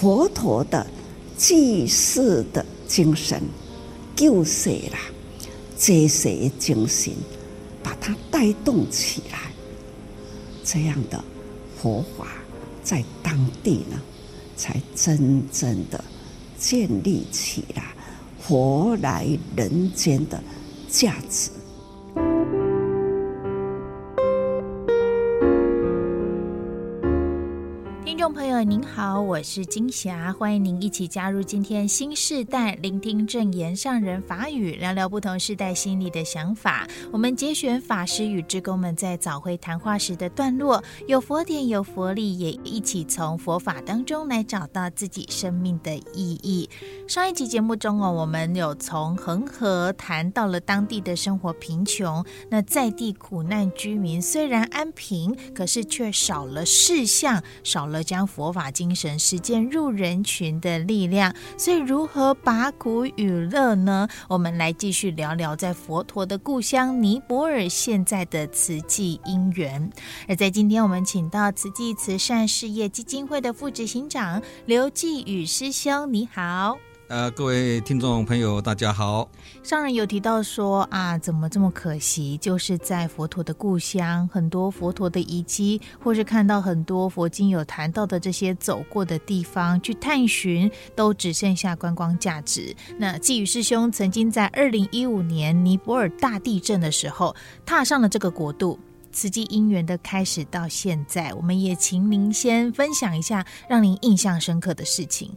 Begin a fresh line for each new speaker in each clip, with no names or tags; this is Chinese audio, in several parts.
佛陀的济世的精神，救世啦，济世精神，把它带动起来，这样的佛法在当地呢，才真正的建立起来佛来人间的价值。
众朋友您好，我是金霞，欢迎您一起加入今天心示代，聆听证言上人法语，聊聊不同世代心里的想法。我们节选法师与职工们在早会谈话时的段落，有佛典，有佛理，也一起从佛法当中来找到自己生命的意义。上一集节目中哦，我们有从恒河谈到了当地的生活贫穷，那在地苦难居民虽然安贫，可是却少了事项，少了将。佛法精神实践入人群的力量，所以如何把苦与乐呢？我们来继续聊聊在佛陀的故乡尼泊尔现在的慈济因缘。而在今天，我们请到慈济慈善事业基金会的副执行长刘继宇师兄，你好。
呃，各位听众朋友，大家好。
上人有提到说啊，怎么这么可惜？就是在佛陀的故乡，很多佛陀的遗迹，或是看到很多佛经有谈到的这些走过的地方，去探寻，都只剩下观光价值。那继宇师兄曾经在二零一五年尼泊尔大地震的时候，踏上了这个国度，慈济因缘的开始到现在，我们也请您先分享一下让您印象深刻的事情。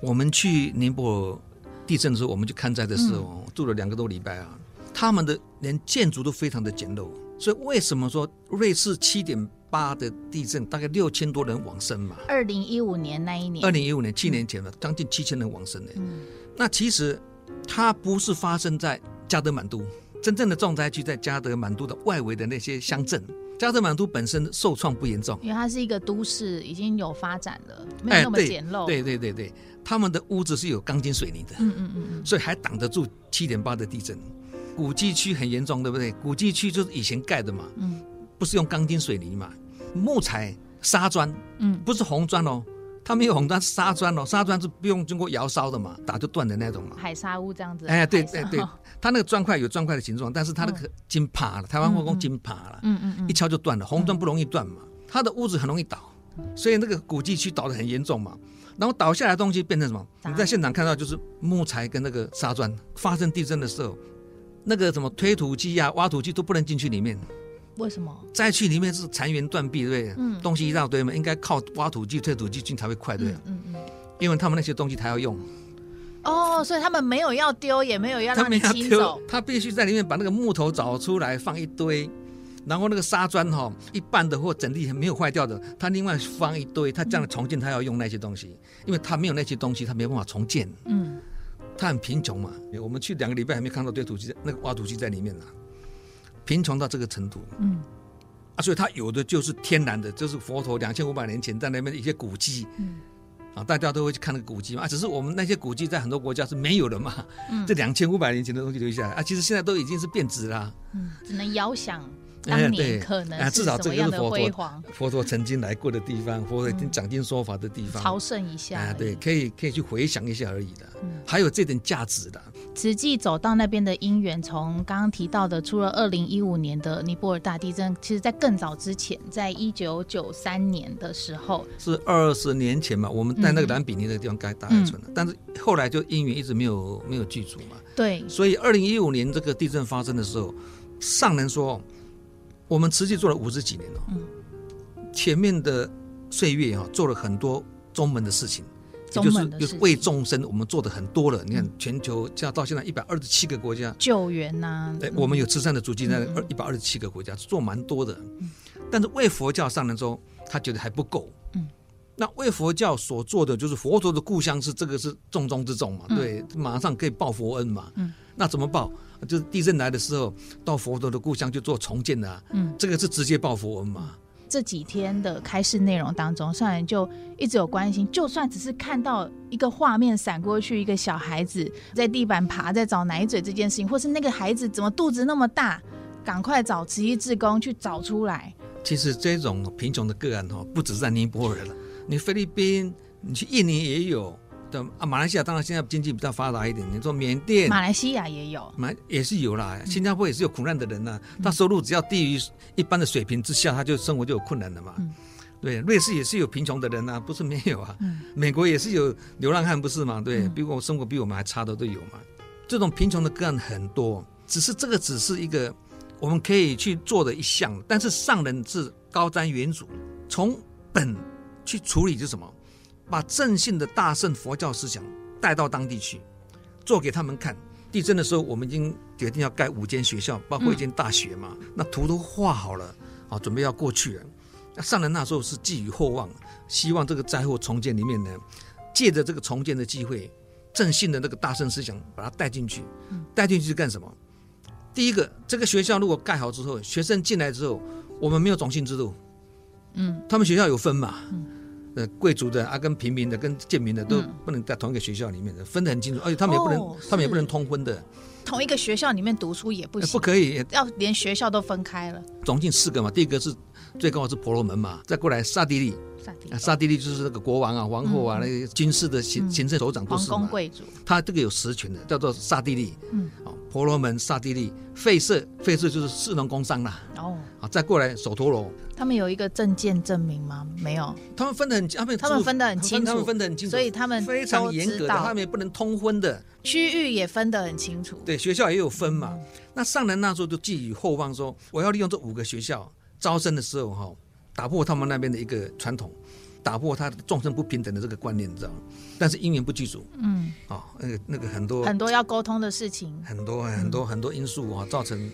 我们去尼泊尔地震的时候，我们去看灾的时候，嗯、住了两个多礼拜啊。他们的连建筑都非常的简陋，所以为什么说瑞士七点八的地震，大概六千多人往生嘛？
二零一五年那一年，
二零一五年七年前了，将近七千人往生呢。嗯、那其实它不是发生在加德满都，真正的重灾区在加德满都的外围的那些乡镇。加德满都本身受创不严重，
因为它是一个都市，已经有发展了，没有那么简陋。
哎、对对对对，他们的屋子是有钢筋水泥的，嗯嗯嗯，所以还挡得住七点八的地震。古迹区很严重，对不对？古迹区就是以前盖的嘛，嗯，不是用钢筋水泥嘛，木材、砂砖，嗯，不是红砖哦。它没有红砖，砂砖哦，砂砖是不用经过窑烧的嘛，打就断的那种嘛。
海沙屋这样子。
哎，对对对，它那个砖块有砖块的形状，但是它那个筋趴了，台湾话讲筋趴了，嗯嗯嗯，一敲就断了。红砖不容易断嘛，它的屋子很容易倒，所以那个古迹区倒的很严重嘛。然后倒下来的东西变成什么？你在现场看到就是木材跟那个沙砖。发生地震的时候，那个什么推土机呀、挖土机都不能进去里面。
为什么
再去里面是残垣断壁，对不对？嗯，东西一大堆嘛，应该靠挖土机、推土机进才会快，对不对？嗯嗯，因为他们那些东西他要用。
哦，所以他们没有要丢，也没有要让你清走，
他必须在里面把那个木头找出来放一堆，然后那个沙砖哈，一半的或整体没有坏掉的，他另外放一堆，他这样重建他要用那些东西，因为他没有那些东西，他没办法重建。嗯，他很贫穷嘛，我们去两个礼拜还没看到堆土机，那个挖土机在里面呢。贫穷到这个程度，嗯，啊，所以他有的就是天然的，就是佛陀两千五百年前在那边一些古迹，嗯，啊，大家都会去看那个古迹嘛，啊，只是我们那些古迹在很多国家是没有的嘛，嗯，这两千五百年前的东西留下来，啊，其实现在都已经是变质了，嗯，
只能遥想。当年可能是什么样的辉煌？
佛陀曾经来过的地方，佛陀讲经说法的地方，
朝圣一下。
啊，对，可以可以去回想一下而已的，还有这点价值的。
实际走到那边的因缘，从刚刚提到的，除了二零一五年的尼泊尔大地震，其实在更早之前，在一九九三年的时候，
是二十年前嘛，我们在那个蓝比尼那个地方盖大爱村的，但是后来就因缘一直没有没有具足嘛。
对，
所以二零一五年这个地震发生的时候，上人说。我们慈济做了五十几年了，嗯，前面的岁月啊，做了很多宗门的事情，也就是就是为众生，我们做的很多了。你看，全球这样到现在一百二十七个国家。
救援呐，
对，我们有慈善的足迹在二一百二十七个国家做蛮多的，但是为佛教上人说，他觉得还不够，嗯，那为佛教所做的就是佛陀的故乡是这个是重中之重嘛，对，马上可以报佛恩嘛，嗯，那怎么报？就是地震来的时候，到佛陀的故乡就做重建的，啊，嗯，这个是直接报佛恩嘛。
这几天的开示内容当中，上人就一直有关心，就算只是看到一个画面闪过去，一个小孩子在地板爬在找奶嘴这件事情，或是那个孩子怎么肚子那么大，赶快找慈济志工去找出来。
其实这种贫穷的个案哦，不止在尼泊尔了，你菲律宾、你去印尼也有的啊，马来西亚当然现在经济比较发达一点。你说缅甸，
马来西亚也有，
马也是有啦。新加坡也是有苦难的人呐、啊，他收入只要低于一般的水平之下，他就生活就有困难了嘛。嗯、对，瑞士也是有贫穷的人呐、啊，不是没有啊。嗯、美国也是有流浪汉，不是吗？对，比我生活比我们还差的都有嘛。这种贫穷的个案很多，只是这个只是一个我们可以去做的一项，但是上人是高瞻远瞩，从本去处理是什么？把正信的大圣佛教思想带到当地去，做给他们看。地震的时候，我们已经决定要盖五间学校，包括一间大学嘛。嗯、那图都画好了，啊，准备要过去了。那上人那时候是寄予厚望，希望这个灾后重建里面呢，借着这个重建的机会，正信的那个大圣思想把它带进去。带进去是干什么？第一个，这个学校如果盖好之后，学生进来之后，我们没有种姓制度。嗯，他们学校有分嘛。嗯呃，贵族的啊，跟平民的、跟贱民的都不能在同一个学校里面的，分得很清楚。而且他们也不能，他们也不能通婚的。
同一个学校里面读书也不行，
不可以，
要连学校都分开了。
总共四个嘛，第一个是最高的是婆罗门嘛，再过来刹帝利，刹帝利就是那个国王啊、皇后啊，那个军事的行行政首长都是
皇宫贵族。
他这个有实权的，叫做刹帝利。嗯，婆罗门、刹帝利、吠舍，吠舍就是士农工商啦。哦，啊，再过来首陀罗。
他们有一个证件证明吗？没有。
他们分得很，他们
他们分得很清楚，
他们分得很清楚，
所以他们
非常严格的，他们也不能通婚的。
区域也分得很清楚。
对，学校也有分嘛。嗯、那上人那时候就寄予厚望，说我要利用这五个学校招生的时候，哈，打破他们那边的一个传统，打破他众生不平等的这个观念，你知道吗？但是因缘不具足，嗯，啊，那个那个很多
很多要沟通的事情，
很多很多很多因素啊，造成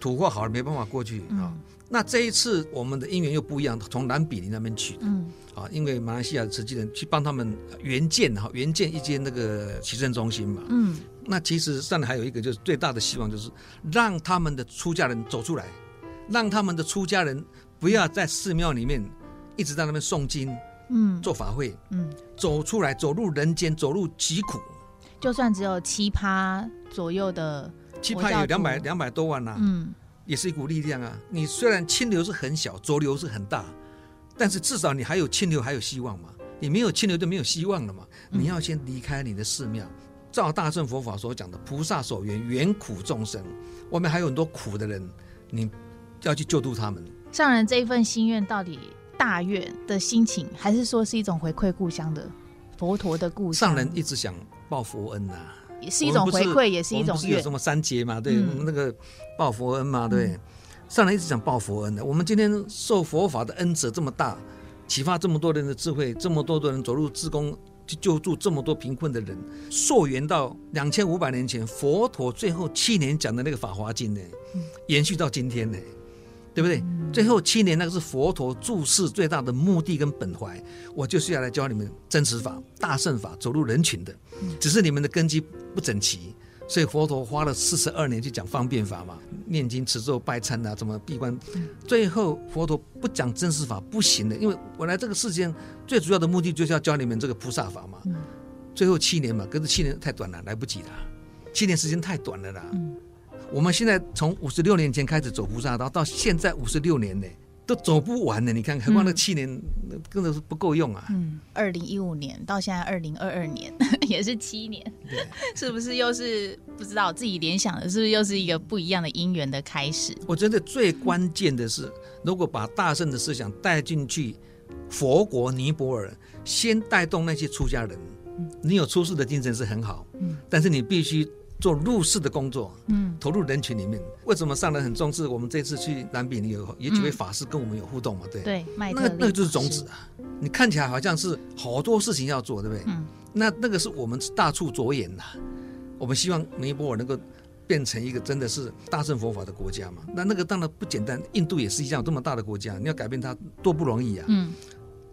土话好了没办法过去啊。嗯那这一次我们的因缘又不一样，从兰比林那边去的，嗯，啊，因为马来西亚的慈济人去帮他们援建哈，援建一间那个启圣中心嘛，嗯，那其实上面还有一个就是最大的希望就是让他们的出家人走出来，让他们的出家人不要在寺庙里面一直在那边诵经，嗯，做法会，嗯，走出来走入人间，走入疾苦，
就算只有七趴左右的，
七趴有两百两百多万呐，嗯。也是一股力量啊！你虽然清流是很小，浊流是很大，但是至少你还有清流，还有希望嘛。你没有清流就没有希望了嘛。你要先离开你的寺庙，照大乘佛法所讲的菩萨所缘，缘苦众生，外面还有很多苦的人，你要去救度他们。
上人这一份心愿到底大愿的心情，还是说是一种回馈故乡的佛陀的故乡？
上人一直想报佛恩呐、啊。
也是一种回馈，也是一种。
不是有什么三节嘛？对，嗯、那个报佛恩嘛？对，嗯、上人一直想报佛恩的。我们今天受佛法的恩泽这么大，启发这么多人的智慧，这么多的人走入自宫去救助这么多贫困的人，溯源到两千五百年前佛陀最后七年讲的那个《法华经》呢，延续到今天呢。对不对？最后七年那个是佛陀注释最大的目的跟本怀，我就是要来教你们真实法、大圣法，走入人群的。只是你们的根基不整齐，所以佛陀花了四十二年去讲方便法嘛，念经、持咒、拜忏啊，怎么闭关。最后佛陀不讲真实法不行的，因为我来这个世间最主要的目的就是要教你们这个菩萨法嘛。最后七年嘛，可是七年太短了，来不及了，七年时间太短了啦。我们现在从五十六年前开始走菩萨道，到现在五十六年呢，都走不完呢。你看，何况那七年，根本是不够用啊。
嗯，二零一五年到现在二零二二年，也是七年，对是不是又是不知道自己联想的，是不是又是一个不一样的因缘的开始？
我觉得最关键的是，如果把大圣的思想带进去佛国尼泊尔，先带动那些出家人，你有出世的精神是很好，嗯，但是你必须。做入世的工作，嗯，投入人群里面。为什么上人很重视？我们这次去南比尼有有几位法师跟我们有互动嘛？对
对，那
那个就是种子啊。你看起来好像是好多事情要做，对不对？嗯，那那个是我们大处着眼呐。我们希望尼泊尔能够变成一个真的是大乘佛法的国家嘛？那那个当然不简单。印度也是一样这么大的国家，你要改变它多不容易啊。嗯，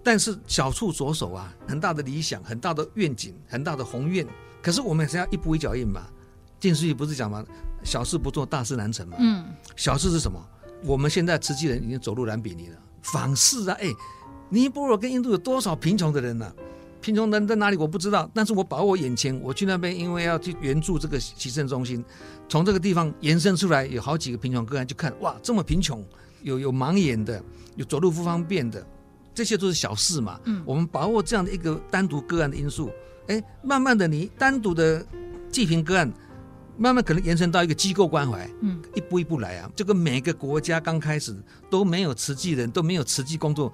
但是小处着手啊，很大的理想，很大的愿景，很大的宏愿。可是我们还是要一步一脚印嘛。进书记不是讲吗？小事不做，大事难成嘛。嗯，小事是什么？我们现在慈济人已经走入兰比尼了，访视啊！哎，尼泊尔跟印度有多少贫穷的人呢、啊？贫穷的人在哪里？我不知道。但是我把握眼前，我去那边，因为要去援助这个启圣中心，从这个地方延伸出来，有好几个贫穷个案，就看哇，这么贫穷，有有盲眼的，有走路不方便的，这些都是小事嘛。
嗯，
我们把握这样的一个单独个案的因素，哎，慢慢的你单独的济贫个案，慢慢可能延伸到一个机构关怀，
嗯，
一步一步来啊。这个每个国家刚开始都没有慈济人，都没有慈济工作，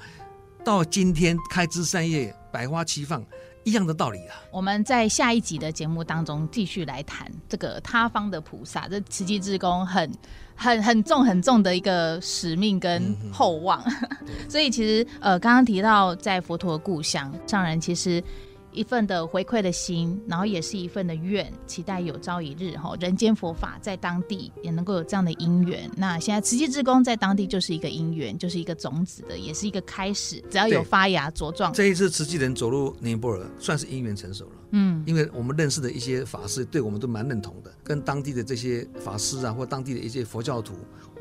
到今天开枝散叶，百花齐放。一样的道理啊！
我们在下一集的节目当中继续来谈这个他方的菩萨，这慈济志工很、很、很重、很重的一个使命跟厚望。嗯、所以其实呃，刚刚提到在佛陀的故乡，上人其实。一份的回馈的心，然后也是一份的愿，期待有朝一日哈，人间佛法在当地也能够有这样的因缘。那现在慈济志工在当地就是一个因缘，就是一个种子的，也是一个开始。只要有发芽茁壮，
这一次慈济人走入尼泊尔，算是因缘成熟了。
嗯，
因为我们认识的一些法师，对我们都蛮认同的，跟当地的这些法师啊，或当地的一些佛教徒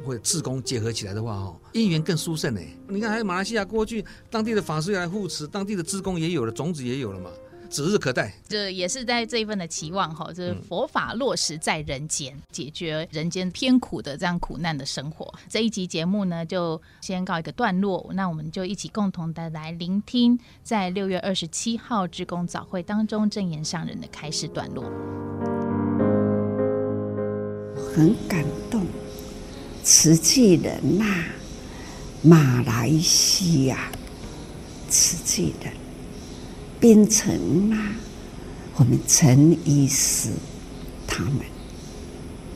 或者志工结合起来的话，哈，因缘更殊胜呢。你看，还有马来西亚过去当地的法师来护持，当地的志工也有了，种子也有了嘛。指日可待，
这也是在这一份的期望哈，就是佛法落实在人间，嗯、解决人间偏苦的这样苦难的生活。这一集节目呢，就先告一个段落，那我们就一起共同的来聆听，在六月二十七号职工早会当中正言上人的开示段落。
很感动，慈济人呐、啊，马来西亚慈济人。槟城啊，我们陈医师他们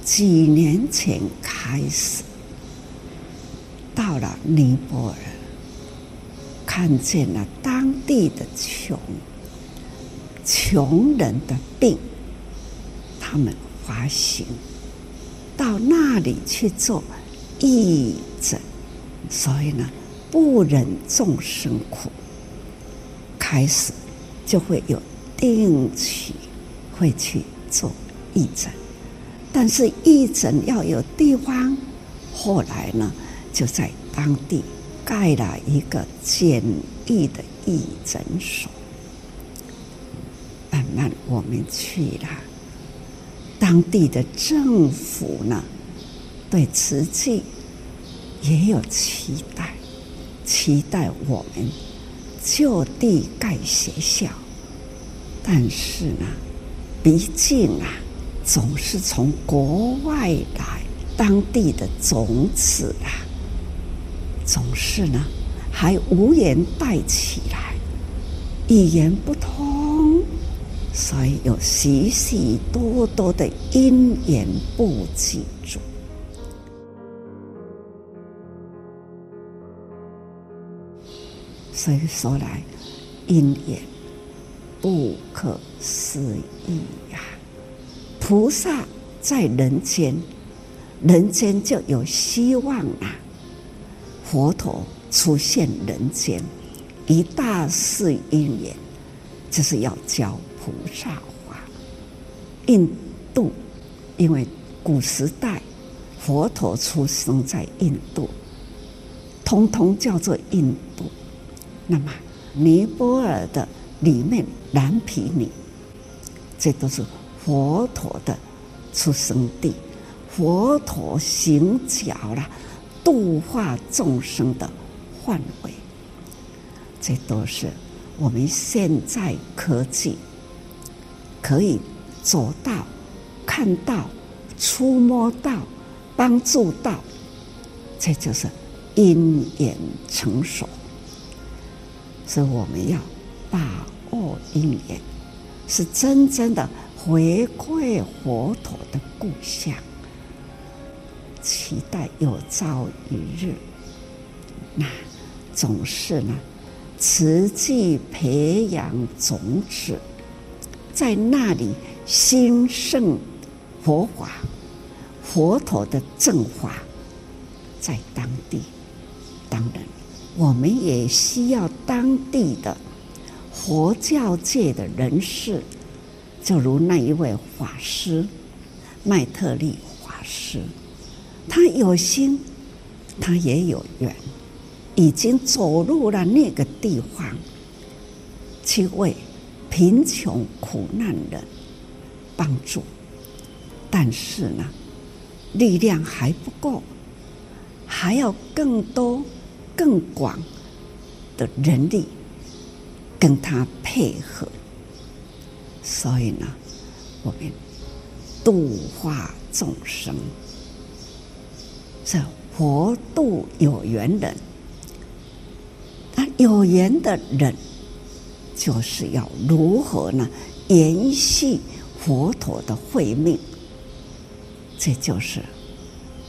几年前开始到了尼泊尔，看见了当地的穷穷人的病，他们发心到那里去做义诊，所以呢，不忍众生苦，开始。就会有定期会去做义诊，但是义诊要有地方。后来呢，就在当地盖了一个简易的义诊所。慢慢我们去了，当地的政府呢，对瓷器也有期待，期待我们。就地盖学校，但是呢，毕竟啊，总是从国外来，当地的种子啊，总是呢还无缘带起来，语言不通，所以有许许多多的因缘不具足。所以说来，因缘不可思议呀！菩萨在人间，人间就有希望啊！佛陀出现人间，一大事因缘，就是要教菩萨话。印度，因为古时代佛陀出生在印度，通通叫做印度。那么，尼泊尔的里面蓝皮尼，这都是佛陀的出生地，佛陀行脚了，度化众生的范围。这都是我们现在科技可以走到、看到、触摸到、帮助到，这就是因缘成熟。所以我们要把握因缘，是真正的回馈佛陀的故乡，期待有朝一日，那总是呢，持续培养种子，在那里兴盛佛法，佛陀的正法，在当地，当然。我们也需要当地的佛教界的人士，就如那一位法师麦特利法师，他有心，他也有缘，已经走入了那个地方，去为贫穷苦难人帮助，但是呢，力量还不够，还要更多。更广、的人力跟他配合，所以呢，我们度化众生，是佛度有缘人。那有缘的人，就是要如何呢？延续佛陀的慧命，这就是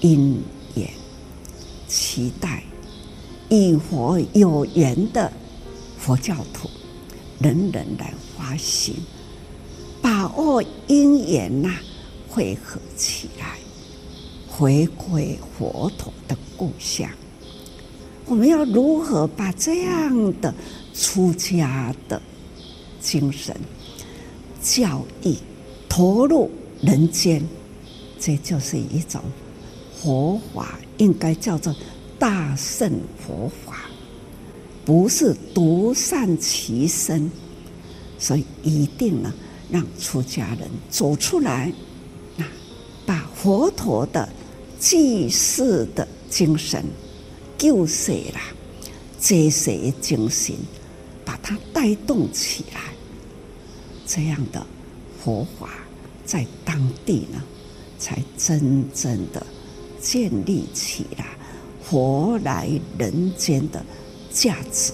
因缘。期待与佛有缘的佛教徒，人人来发心，把握因缘呐，汇合起来，回归佛陀的故乡。我们要如何把这样的出家的精神教义投入人间？这就是一种佛法。应该叫做大乘佛法，不是独善其身，所以一定呢，让出家人走出来，啊，把佛陀的济世的精神、救谁啦、接谁精神，把它带动起来，这样的佛法在当地呢，才真正的。建立起来活来人间的价值。